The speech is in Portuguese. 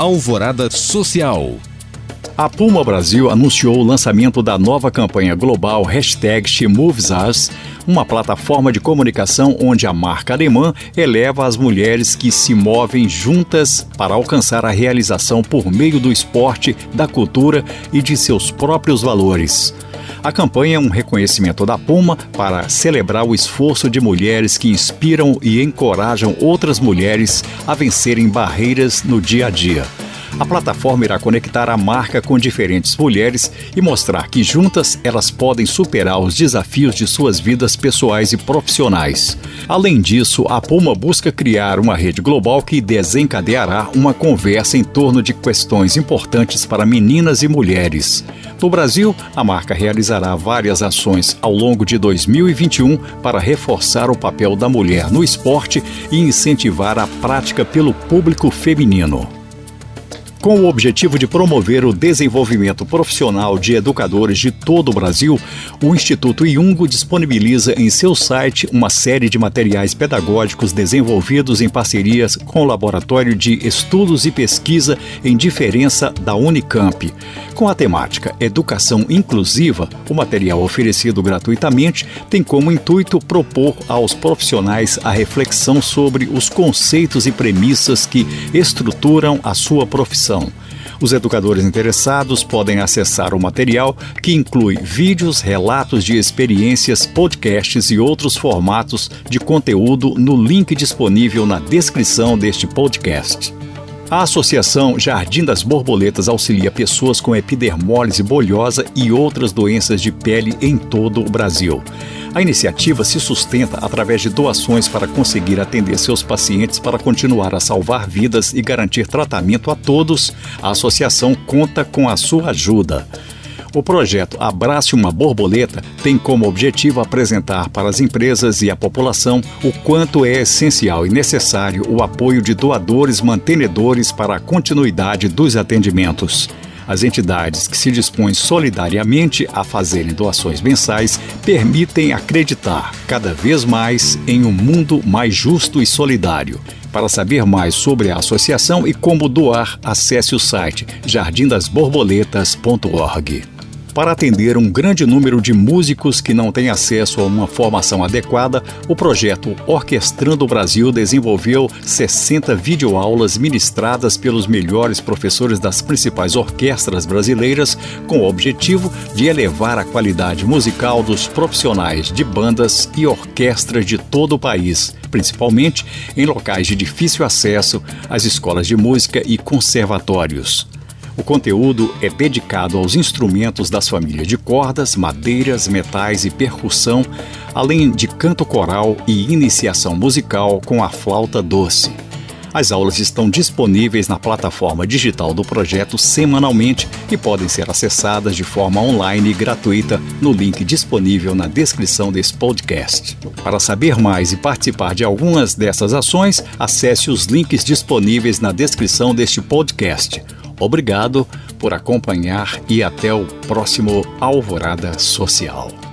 Alvorada Social. A Puma Brasil anunciou o lançamento da nova campanha global hashtag SheMovesUs, uma plataforma de comunicação onde a marca alemã eleva as mulheres que se movem juntas para alcançar a realização por meio do esporte, da cultura e de seus próprios valores. A campanha é um reconhecimento da Puma para celebrar o esforço de mulheres que inspiram e encorajam outras mulheres a vencerem barreiras no dia a dia. A plataforma irá conectar a marca com diferentes mulheres e mostrar que juntas elas podem superar os desafios de suas vidas pessoais e profissionais. Além disso, a Puma busca criar uma rede global que desencadeará uma conversa em torno de questões importantes para meninas e mulheres. No Brasil, a marca realizará várias ações ao longo de 2021 para reforçar o papel da mulher no esporte e incentivar a prática pelo público feminino. Com o objetivo de promover o desenvolvimento profissional de educadores de todo o Brasil, o Instituto Iungo disponibiliza em seu site uma série de materiais pedagógicos desenvolvidos em parcerias com o Laboratório de Estudos e Pesquisa em Diferença da Unicamp. Com a temática Educação Inclusiva, o material oferecido gratuitamente tem como intuito propor aos profissionais a reflexão sobre os conceitos e premissas que estruturam a sua profissão os educadores interessados podem acessar o material, que inclui vídeos, relatos de experiências, podcasts e outros formatos de conteúdo no link disponível na descrição deste podcast. A Associação Jardim das Borboletas auxilia pessoas com epidermólise bolhosa e outras doenças de pele em todo o Brasil. A iniciativa se sustenta através de doações para conseguir atender seus pacientes para continuar a salvar vidas e garantir tratamento a todos. A associação conta com a sua ajuda. O projeto Abrace uma Borboleta tem como objetivo apresentar para as empresas e a população o quanto é essencial e necessário o apoio de doadores mantenedores para a continuidade dos atendimentos. As entidades que se dispõem solidariamente a fazerem doações mensais permitem acreditar cada vez mais em um mundo mais justo e solidário. Para saber mais sobre a associação e como doar, acesse o site jardindasborboletas.org para atender um grande número de músicos que não têm acesso a uma formação adequada, o projeto Orquestrando o Brasil desenvolveu 60 videoaulas ministradas pelos melhores professores das principais orquestras brasileiras, com o objetivo de elevar a qualidade musical dos profissionais de bandas e orquestras de todo o país, principalmente em locais de difícil acesso às escolas de música e conservatórios. O conteúdo é dedicado aos instrumentos das famílias de cordas, madeiras, metais e percussão, além de canto coral e iniciação musical com a flauta doce. As aulas estão disponíveis na plataforma digital do projeto semanalmente e podem ser acessadas de forma online e gratuita no link disponível na descrição desse podcast. Para saber mais e participar de algumas dessas ações, acesse os links disponíveis na descrição deste podcast. Obrigado por acompanhar e até o próximo Alvorada Social.